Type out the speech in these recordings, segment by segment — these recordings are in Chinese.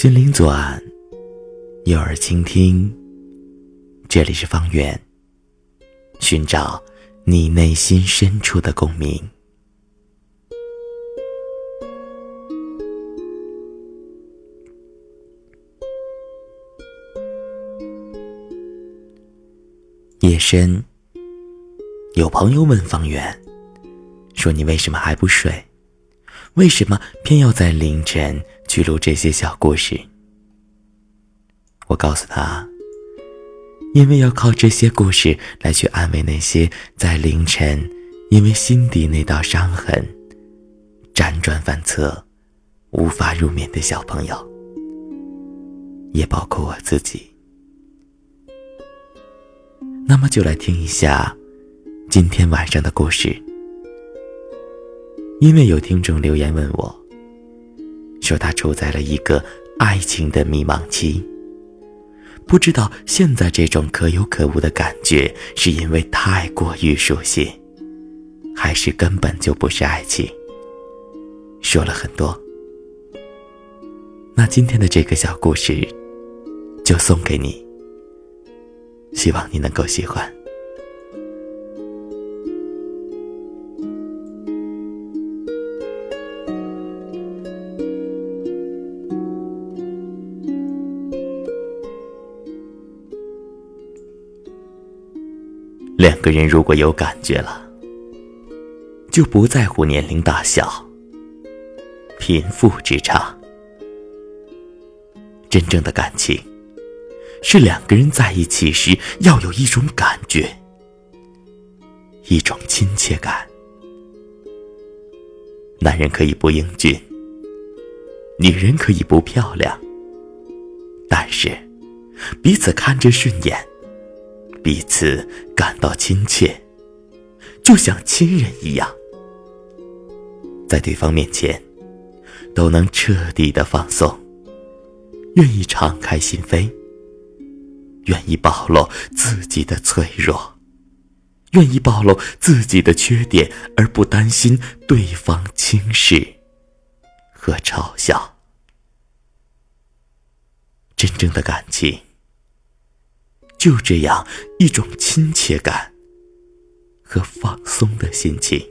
心灵左岸，右耳倾听。这里是方圆，寻找你内心深处的共鸣。夜深，有朋友问方圆，说：“你为什么还不睡？为什么偏要在凌晨？”去录这些小故事，我告诉他，因为要靠这些故事来去安慰那些在凌晨因为心底那道伤痕辗转反侧、无法入眠的小朋友，也包括我自己。那么，就来听一下今天晚上的故事，因为有听众留言问我。说他处在了一个爱情的迷茫期，不知道现在这种可有可无的感觉是因为太过于熟悉，还是根本就不是爱情。说了很多，那今天的这个小故事就送给你，希望你能够喜欢。两个人如果有感觉了，就不在乎年龄大小、贫富之差。真正的感情，是两个人在一起时要有一种感觉，一种亲切感。男人可以不英俊，女人可以不漂亮，但是彼此看着顺眼。彼此感到亲切，就像亲人一样，在对方面前都能彻底的放松，愿意敞开心扉，愿意暴露自己的脆弱，愿意暴露自己的缺点，而不担心对方轻视和嘲笑。真正的感情。就这样一种亲切感和放松的心情，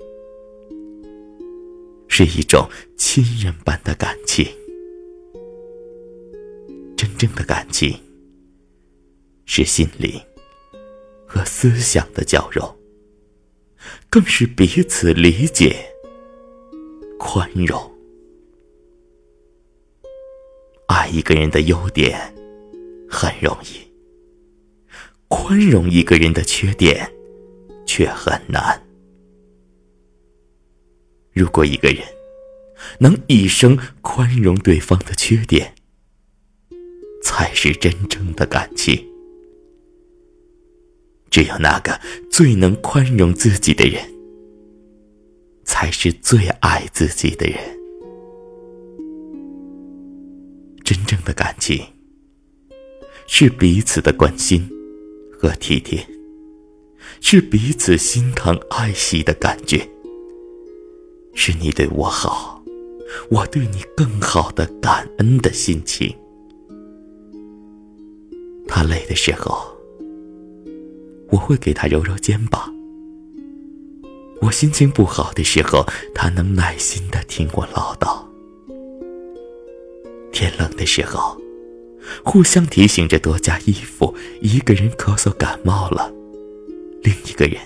是一种亲人般的感情。真正的感情是心灵和思想的交融，更是彼此理解、宽容。爱一个人的优点很容易。宽容一个人的缺点，却很难。如果一个人能一生宽容对方的缺点，才是真正的感情。只有那个最能宽容自己的人，才是最爱自己的人。真正的感情，是彼此的关心。和体贴，是彼此心疼爱惜的感觉，是你对我好，我对你更好的感恩的心情。他累的时候，我会给他揉揉肩膀；我心情不好的时候，他能耐心的听我唠叨。天冷的时候。互相提醒着多加衣服，一个人咳嗽感冒了，另一个人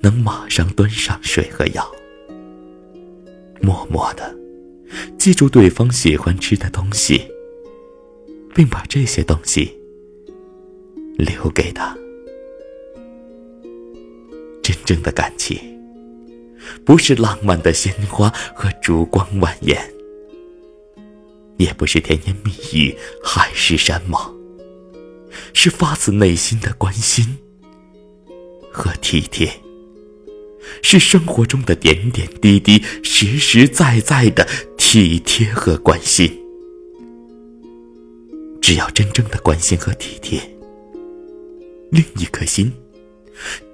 能马上端上水和药。默默的记住对方喜欢吃的东西，并把这些东西留给他。真正的感情，不是浪漫的鲜花和烛光晚宴。也不是甜言蜜语、海誓山盟，是发自内心的关心和体贴，是生活中的点点滴滴、实实在在的体贴和关心。只要真正的关心和体贴，另一颗心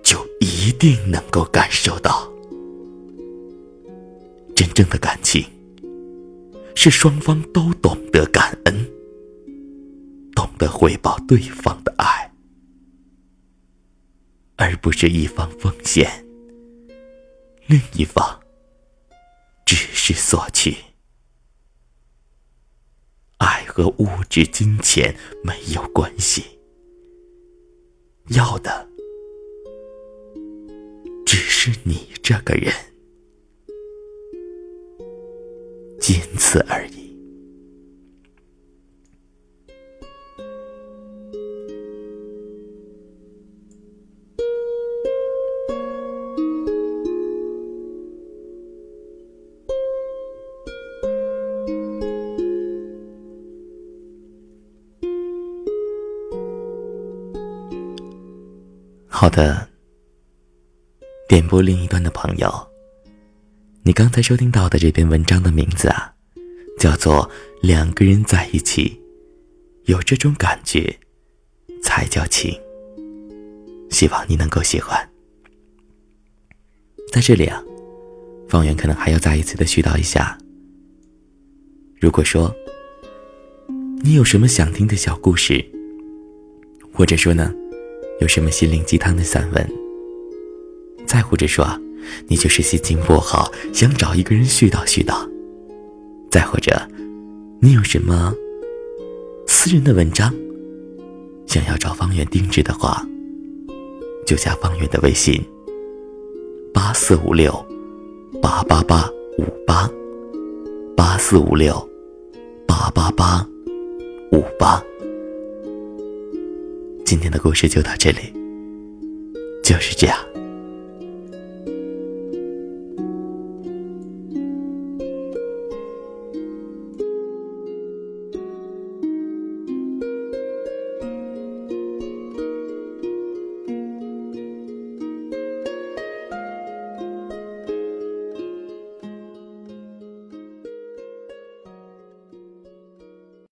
就一定能够感受到真正的感情。是双方都懂得感恩，懂得回报对方的爱，而不是一方奉献，另一方只是索取。爱和物质金钱没有关系，要的只是你这个人，仅此而已。好的，点播另一端的朋友，你刚才收听到的这篇文章的名字啊，叫做《两个人在一起，有这种感觉才叫情》。希望你能够喜欢。在这里啊，方圆可能还要再一次的絮叨一下：如果说你有什么想听的小故事，或者说呢？有什么心灵鸡汤的散文？再或者说，你就是心情不好，想找一个人絮叨絮叨；再或者，你有什么私人的文章，想要找方圆定制的话，就加方圆的微信：八四五六八八八五八八四五六八八八五八。今天的故事就到这里，就是这样。